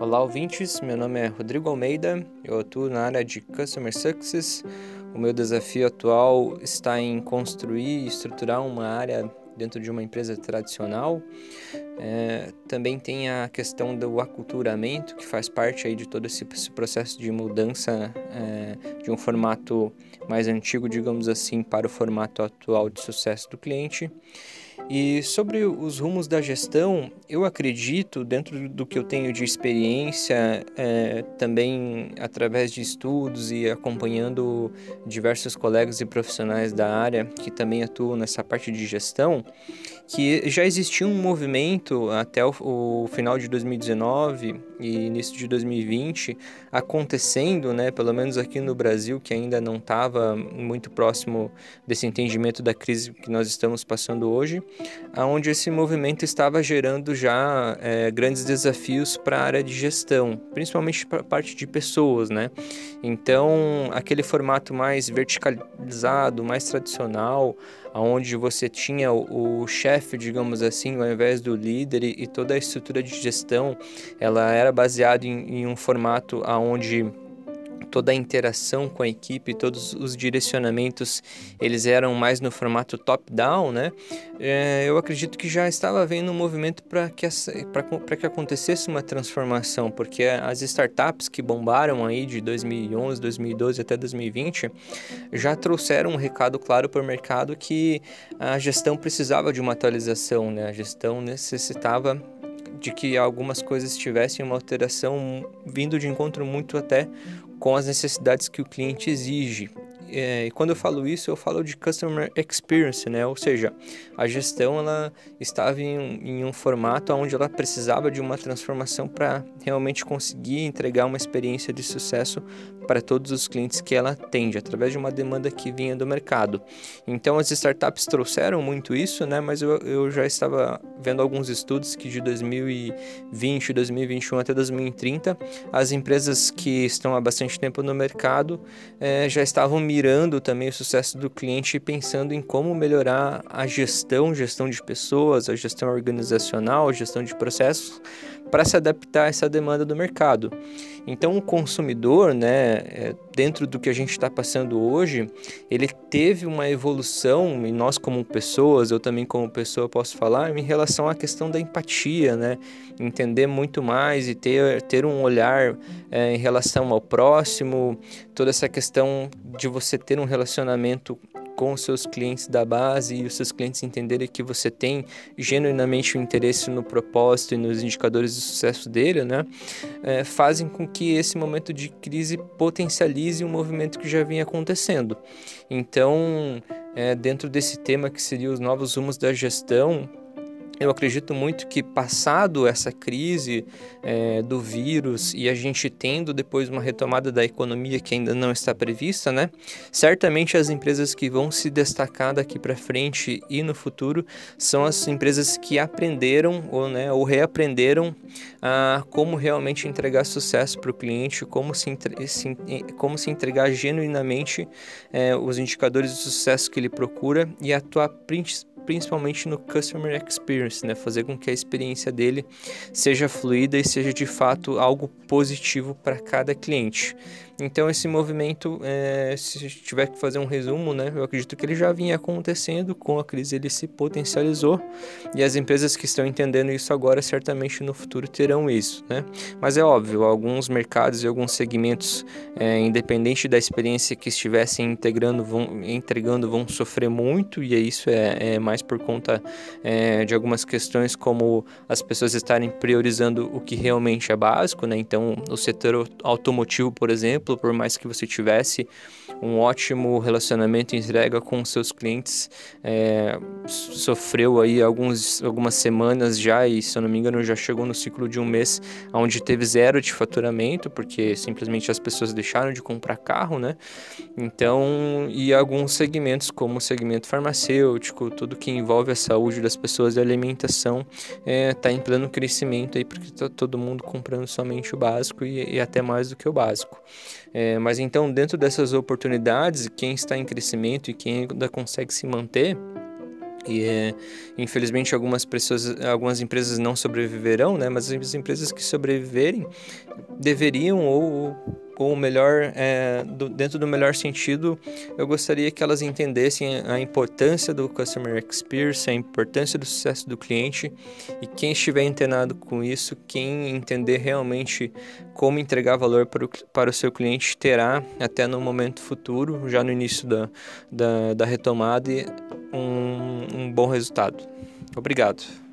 Olá, ouvintes. Meu nome é Rodrigo Almeida. Eu atuo na área de Customer Success. O meu desafio atual está em construir e estruturar uma área dentro de uma empresa tradicional. É, também tem a questão do aculturamento, que faz parte aí de todo esse, esse processo de mudança é, de um formato mais antigo, digamos assim, para o formato atual de sucesso do cliente. E sobre os rumos da gestão, eu acredito, dentro do que eu tenho de experiência, é, também através de estudos e acompanhando diversos colegas e profissionais da área que também atuam nessa parte de gestão, que já existia um movimento até o, o final de 2019 e início de 2020 acontecendo, né, pelo menos aqui no Brasil, que ainda não estava muito próximo desse entendimento da crise que nós estamos passando hoje, aonde esse movimento estava gerando já é, grandes desafios para a área de gestão, principalmente para a parte de pessoas, né? Então, aquele formato mais verticalizado, mais tradicional, onde você tinha o, o chefe, digamos assim, ao invés do líder e, e, toda a estrutura de gestão, ela era baseada em, em um formato onde toda a interação com a equipe, todos os direcionamentos, eles eram mais no formato top-down, né? É, eu acredito que já estava havendo um movimento para que, que acontecesse uma transformação, porque as startups que bombaram aí de 2011, 2012 até 2020 já trouxeram um recado claro para o mercado que a gestão precisava de uma atualização, né? A gestão necessitava de que algumas coisas tivessem uma alteração vindo de encontro muito até com as necessidades que o cliente exige. É, e quando eu falo isso, eu falo de customer experience, né? Ou seja, a gestão ela estava em, em um formato onde ela precisava de uma transformação para realmente conseguir entregar uma experiência de sucesso para todos os clientes que ela atende, através de uma demanda que vinha do mercado. Então, as startups trouxeram muito isso, né? Mas eu, eu já estava vendo alguns estudos que de 2020, 2021 até 2030, as empresas que estão há bastante tempo no mercado é, já estavam mirando também o sucesso do cliente e pensando em como melhorar a gestão, gestão de pessoas, a gestão organizacional, a gestão de processos, para se adaptar a essa demanda do mercado. Então, o consumidor, né, é, dentro do que a gente está passando hoje, ele teve uma evolução, e nós, como pessoas, eu também, como pessoa, posso falar, em relação à questão da empatia, né, entender muito mais e ter, ter um olhar é, em relação ao próximo, toda essa questão de você ter um relacionamento com os seus clientes da base e os seus clientes entenderem que você tem genuinamente um interesse no propósito e nos indicadores de sucesso dele, né, é, fazem com que esse momento de crise potencialize um movimento que já vinha acontecendo. Então, é, dentro desse tema que seria os novos rumos da gestão, eu acredito muito que, passado essa crise é, do vírus e a gente tendo depois uma retomada da economia que ainda não está prevista, né? Certamente as empresas que vão se destacar daqui para frente e no futuro são as empresas que aprenderam ou, né, ou reaprenderam a como realmente entregar sucesso para o cliente, como se, se, como se entregar genuinamente é, os indicadores de sucesso que ele procura e atuar principalmente no customer experience, né? Fazer com que a experiência dele seja fluida e seja de fato algo positivo para cada cliente. Então esse movimento, é, se tiver que fazer um resumo, né, eu acredito que ele já vinha acontecendo com a crise, ele se potencializou e as empresas que estão entendendo isso agora certamente no futuro terão isso, né? Mas é óbvio, alguns mercados e alguns segmentos, é, independente da experiência que estivessem integrando, vão, entregando, vão sofrer muito e isso é, é mais por conta é, de algumas questões como as pessoas estarem priorizando o que realmente é básico, né? Então o setor automotivo, por exemplo exemplo, por mais que você tivesse um ótimo relacionamento e entrega com seus clientes, é, sofreu aí alguns, algumas semanas já, e se eu não me engano já chegou no ciclo de um mês, onde teve zero de faturamento, porque simplesmente as pessoas deixaram de comprar carro, né? Então, e alguns segmentos, como o segmento farmacêutico, tudo que envolve a saúde das pessoas e a alimentação, está é, tá em pleno crescimento aí, porque está todo mundo comprando somente o básico e, e até mais do que o básico. É, mas então, dentro dessas oportunidades, quem está em crescimento e quem ainda consegue se manter, E é, infelizmente algumas pessoas, algumas empresas não sobreviverão, né? Mas as empresas que sobreviverem deveriam ou ou melhor, é, do, dentro do melhor sentido, eu gostaria que elas entendessem a importância do customer experience, a importância do sucesso do cliente e quem estiver antenado com isso, quem entender realmente como entregar valor para o, para o seu cliente, terá até no momento futuro, já no início da, da, da retomada, um, um bom resultado. Obrigado.